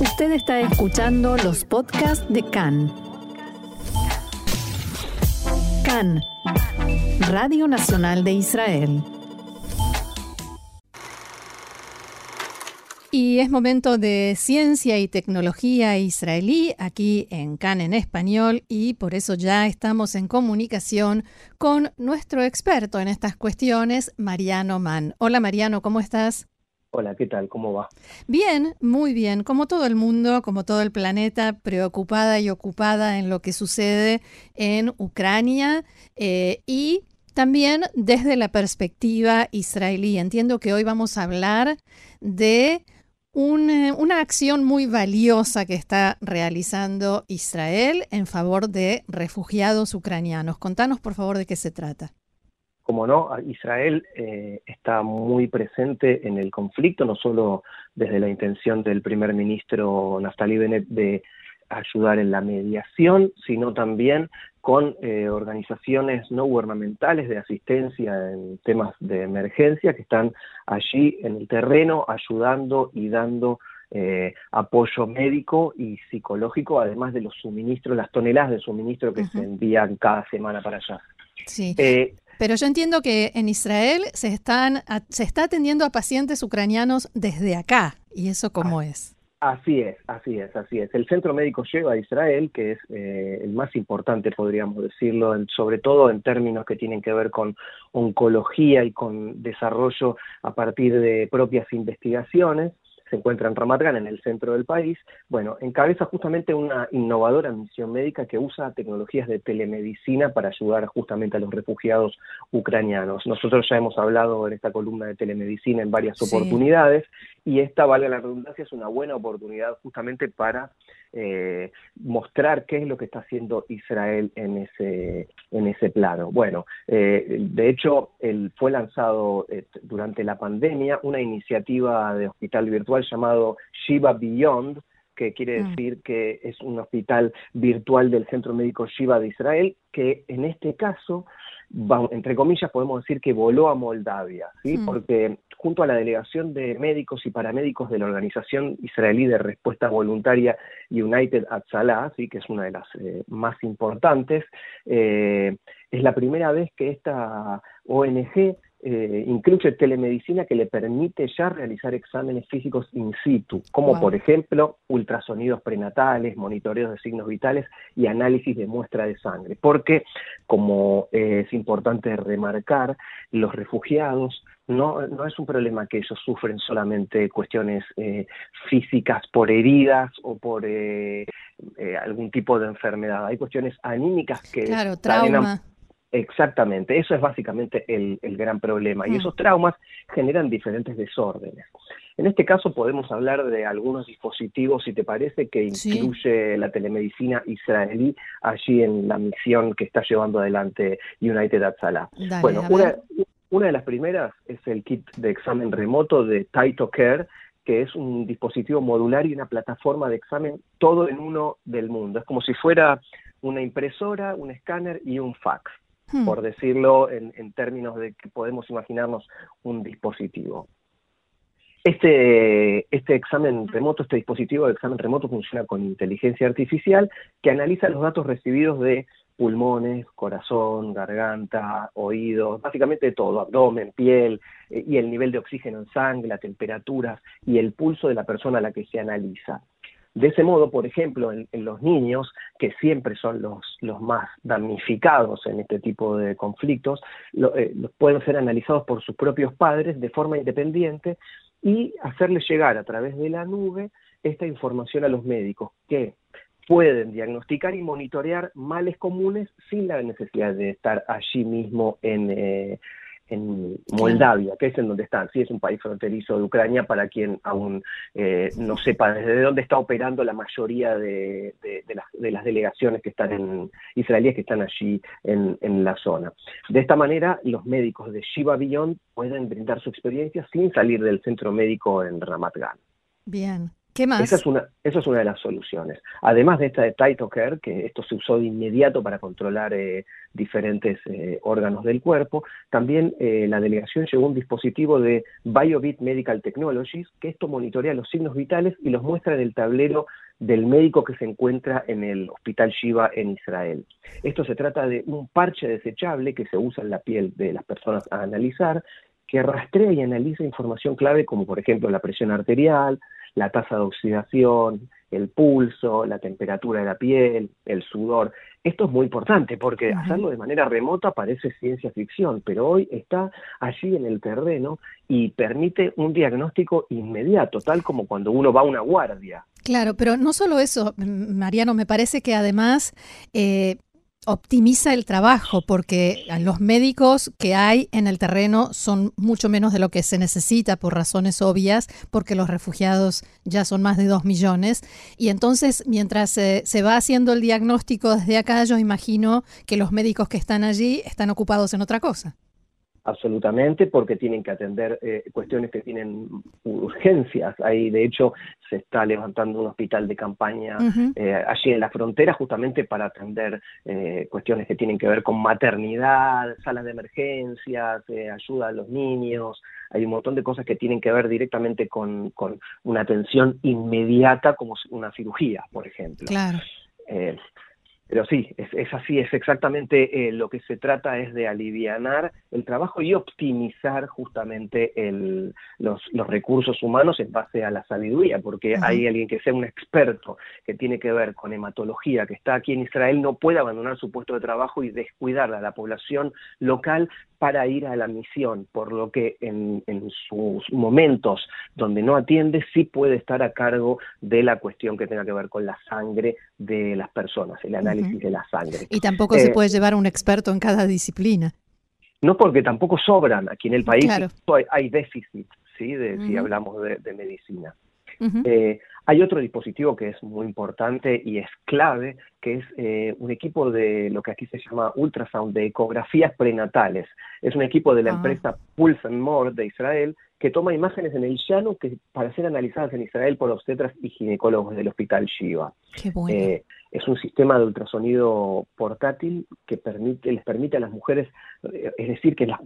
Usted está escuchando los podcasts de CAN. CAN, Radio Nacional de Israel. Y es momento de ciencia y tecnología israelí aquí en CAN en español y por eso ya estamos en comunicación con nuestro experto en estas cuestiones, Mariano Mann. Hola Mariano, ¿cómo estás? Hola, ¿qué tal? ¿Cómo va? Bien, muy bien. Como todo el mundo, como todo el planeta, preocupada y ocupada en lo que sucede en Ucrania eh, y también desde la perspectiva israelí. Entiendo que hoy vamos a hablar de una acción muy valiosa que está realizando Israel en favor de refugiados ucranianos. Contanos, por favor, de qué se trata. Como no, Israel eh, está muy presente en el conflicto, no solo desde la intención del primer ministro Naftali Bennett de ayudar en la mediación, sino también con eh, organizaciones no gubernamentales de asistencia en temas de emergencia que están allí en el terreno ayudando y dando eh, apoyo médico y psicológico, además de los suministros, las toneladas de suministro que se envían cada semana para allá. Sí. Eh, pero yo entiendo que en Israel se, están, se está atendiendo a pacientes ucranianos desde acá. ¿Y eso cómo es? Así es, así es, así es. El Centro Médico Lleva a Israel, que es eh, el más importante, podríamos decirlo, sobre todo en términos que tienen que ver con oncología y con desarrollo a partir de propias investigaciones, se encuentra en Ramat en el centro del país, bueno, encabeza justamente una innovadora misión médica que usa tecnologías de telemedicina para ayudar justamente a los refugiados ucranianos. Nosotros ya hemos hablado en esta columna de telemedicina en varias oportunidades y esta, valga la redundancia, es una buena oportunidad justamente para eh, mostrar qué es lo que está haciendo Israel en ese, en ese plano. Bueno, eh, de hecho, el, fue lanzado eh, durante la pandemia una iniciativa de hospital virtual llamado Shiva Beyond, que quiere mm. decir que es un hospital virtual del Centro Médico Shiva de Israel, que en este caso entre comillas, podemos decir que voló a Moldavia, ¿sí? Mm. porque junto a la delegación de médicos y paramédicos de la Organización Israelí de Respuesta Voluntaria United Atzalah, ¿sí? que es una de las eh, más importantes, eh, es la primera vez que esta ONG eh, incluye telemedicina que le permite ya realizar exámenes físicos in situ, como por ejemplo ultrasonidos prenatales, monitoreos de signos vitales y análisis de muestra de sangre. Porque, como eh, es importante remarcar, los refugiados no, no, es un problema que ellos sufren solamente cuestiones eh, físicas por heridas o por algún tipo de enfermedad. Hay cuestiones anímicas que claro, trauma. Exactamente, eso es básicamente el, gran problema y mm. esos traumas generan diferentes desórdenes. En este caso podemos hablar de algunos dispositivos, si te parece, que incluye la telemedicina israelí allí en la misión que está llevando adelante United Atsala. bueno, una, una, de las primeras es el kit de examen remoto de Taito Care, que es un dispositivo modular y una plataforma de examen todo en uno del mundo. Es como si fuera una impresora, un escáner y un fax. Hmm. por decirlo en, términos de que podemos imaginarnos un dispositivo. Este, este examen remoto, este dispositivo de examen remoto funciona con inteligencia artificial que analiza los datos recibidos de pulmones, corazón, garganta, oídos, básicamente todo, abdomen, piel eh, y el nivel de oxígeno en sangre, la temperatura y el pulso de la persona a la que se analiza. De ese modo, por ejemplo, en, los niños, que siempre son los, más damnificados en este tipo de conflictos, eh, pueden ser analizados por sus propios padres de forma independiente y hacerles llegar a través de la nube esta información a los médicos que pueden diagnosticar y monitorear males comunes sin la necesidad de estar allí mismo en, eh, en Moldavia, que es en donde están. Sí, es un país fronterizo de Ucrania para quien aún eh, no sepa desde dónde está operando la mayoría de, las, delegaciones que están en israelíes que están allí en, la zona. De esta manera, los médicos de Shiva Beyond pueden brindar su experiencia sin salir del centro médico en Ramat Gan. Bien, ¿Qué más? Esa es, una, esa es una de las soluciones. Además de esta de Care, que esto se usó de inmediato para controlar eh, diferentes eh, órganos del cuerpo, también eh, la delegación llevó un dispositivo de BioBit Medical Technologies, que esto monitorea los signos vitales y los muestra en el tablero del médico que se encuentra en el Hospital Shiva en Israel. Esto se trata de un parche desechable que se usa en la piel de las personas a analizar, que rastrea y analiza información clave como por ejemplo la presión arterial, la tasa de oxidación, el pulso, la temperatura de la piel, el sudor. Esto es muy importante porque hacerlo de manera remota parece ciencia ficción, pero hoy está allí en el terreno y permite un diagnóstico inmediato, tal como cuando uno va a una guardia. Claro, pero no solo eso, Mariano, me parece que además eh, optimiza el trabajo porque los médicos que hay en el terreno son mucho menos de lo que se necesita por razones obvias, porque los refugiados ya son más de dos millones. Y entonces, mientras se va haciendo el diagnóstico desde acá, yo imagino que los médicos que están allí están ocupados en otra cosa absolutamente, porque tienen que atender eh, cuestiones que tienen urgencias. Ahí, de hecho, se está levantando un hospital de campaña eh, allí en la frontera justamente para atender eh, cuestiones que tienen que ver con maternidad, salas de emergencias, ayuda a los niños. Hay un montón de cosas que tienen que ver directamente con, con una atención inmediata, como una cirugía, por ejemplo. Claro. Pero sí, es, así, es exactamente eh, lo que se trata es de alivianar el trabajo y optimizar justamente los, recursos humanos en base a la sabiduría, porque hay alguien que sea un experto que tiene que ver con hematología, que está aquí en Israel, no puede abandonar su puesto de trabajo y descuidar a la población local para ir a la misión, por lo que en, sus momentos donde no atiende sí puede estar a cargo de la cuestión que tenga que ver con la sangre de las personas, el análisis de la sangre. Y tampoco se eh, puede llevar un experto en cada disciplina. No porque tampoco sobran aquí en el país, hay, déficit, ¿sí? de, si hablamos de, medicina. Hay otro dispositivo que es muy importante y es clave, que es eh, un equipo de lo que aquí se llama ultrasound, de ecografías prenatales. Es un equipo de la ah. empresa Pulse and More de Israel que toma imágenes en el llano que, para ser analizadas en Israel por obstetras y ginecólogos del Hospital Shiva. Eh, es un sistema de ultrasonido portátil que permite, les permite a las mujeres, eh, es decir, que las,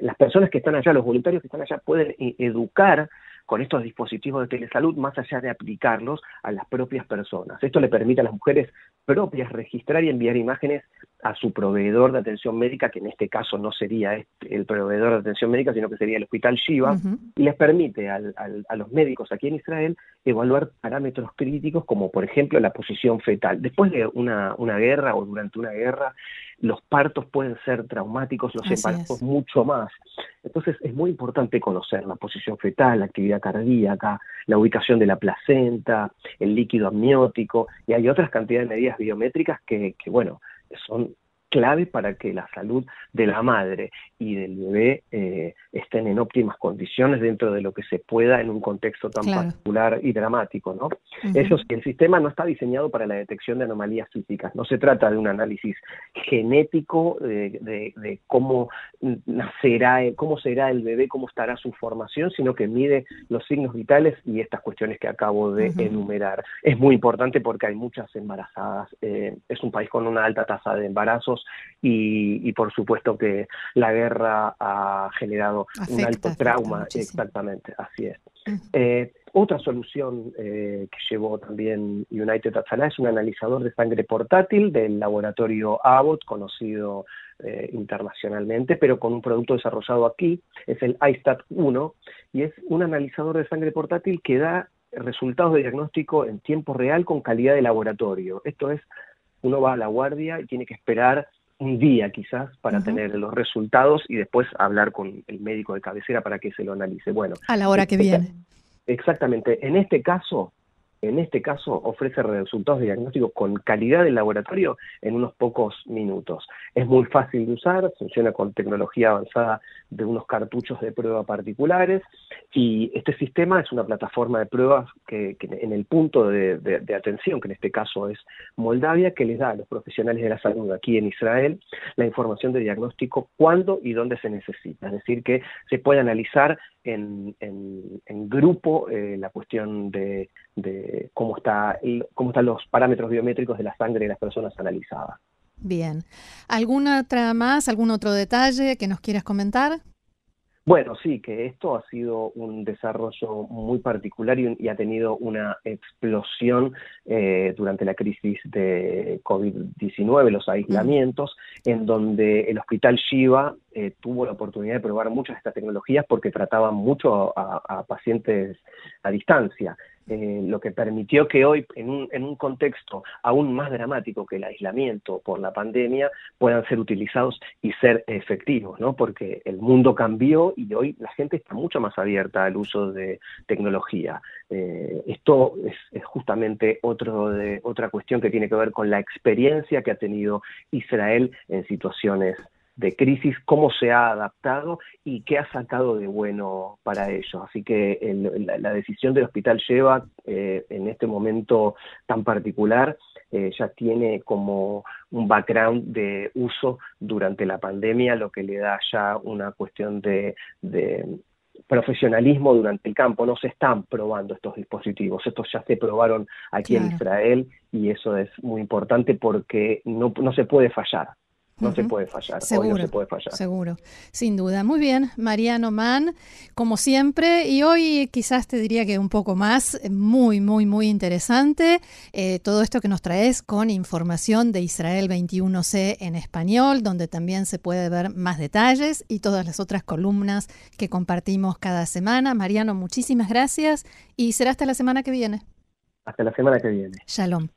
las personas que están allá, los voluntarios que están allá, pueden educar con estos dispositivos de telesalud más allá de aplicarlos a las propias personas. Esto le permite a las mujeres propias registrar y enviar imágenes a su proveedor de atención médica, que en este caso no sería este, el proveedor de atención médica, sino que sería el Hospital Shiva, y les permite a los médicos aquí en Israel evaluar parámetros críticos como por ejemplo la posición fetal. Después de una, una guerra o durante una guerra, los partos pueden ser traumáticos, los embarazos mucho más. Entonces es muy importante conocer la posición fetal, la actividad cardíaca, la ubicación de la placenta, el líquido amniótico, y hay otras cantidades de medidas biométricas que, que bueno, son clave para que la salud de la madre y del bebé eh, estén en óptimas condiciones dentro de lo que se pueda en un contexto tan particular y dramático, ¿no? Eso sí, el sistema no está diseñado para la detección de anomalías físicas, no se trata de un análisis genético de, cómo nacerá, cómo será el bebé, cómo estará su formación, sino que mide los signos vitales y estas cuestiones que acabo de enumerar. Es muy importante porque hay muchas embarazadas, eh, es un país con una alta tasa de embarazos, y, por supuesto que la guerra ha generado un alto trauma, exactamente, así es. Eh, otra solución eh, que llevó también United Atzalá es un analizador de sangre portátil del laboratorio Abbott, conocido eh, internacionalmente, pero con un producto desarrollado aquí, es el iStat 1, y es un analizador de sangre portátil que da resultados de diagnóstico en tiempo real con calidad de laboratorio. Esto es uno va a la guardia y tiene que esperar un día quizás para tener los resultados y después hablar con el médico de cabecera para que se lo analice. Bueno, a la hora que viene. Exactamente. En este caso, en este caso ofrece resultados de diagnóstico con calidad del laboratorio en unos pocos minutos. Es muy fácil de usar, funciona con tecnología avanzada de unos cartuchos de prueba particulares y este sistema es una plataforma de pruebas que, en el punto de, de, atención, que en este caso es Moldavia, que les da a los profesionales de la salud aquí en Israel la información de diagnóstico cuándo y dónde se necesita. Es decir, que se puede analizar en, grupo eh, la cuestión de, de cómo, está, cómo están los parámetros biométricos de la sangre de las personas analizadas. Bien. ¿Alguna otra más, algún otro detalle que nos quieras comentar? Bueno, sí, que esto ha sido un desarrollo muy particular y, ha tenido una explosión eh, durante la crisis de COVID-19, los aislamientos, en donde el Hospital Shiva eh, tuvo la oportunidad de probar muchas de estas tecnologías porque trataban mucho a pacientes a distancia. Eh, lo que permitió que hoy, en un, en un contexto aún más dramático que el aislamiento por la pandemia, puedan ser utilizados y ser efectivos, ¿no? Porque el mundo cambió y hoy la gente está mucho más abierta al uso de tecnología. Eh, esto es, justamente otro de, otra cuestión que tiene que ver con la experiencia que ha tenido Israel en situaciones de crisis, cómo se ha adaptado y qué ha sacado de bueno para ello. Así que la, decisión del hospital lleva eh, en este momento tan particular eh, ya tiene como un background de uso durante la pandemia, lo que le da ya una cuestión de, profesionalismo durante el campo. No se están probando estos dispositivos, estos ya se probaron aquí en Israel y eso es muy importante porque no, no se puede fallar. No se puede fallar. Seguro, no se puede fallar. Seguro, sin duda. Muy bien, Mariano Mann, como siempre, y hoy quizás te diría que un poco más, muy, muy, muy interesante. Eh, todo esto que nos traes con información de Israel 21C en español, donde también se puede ver más detalles y todas las otras columnas que compartimos cada semana. Mariano, muchísimas gracias y será hasta la semana que viene. Hasta la semana que viene. Shalom.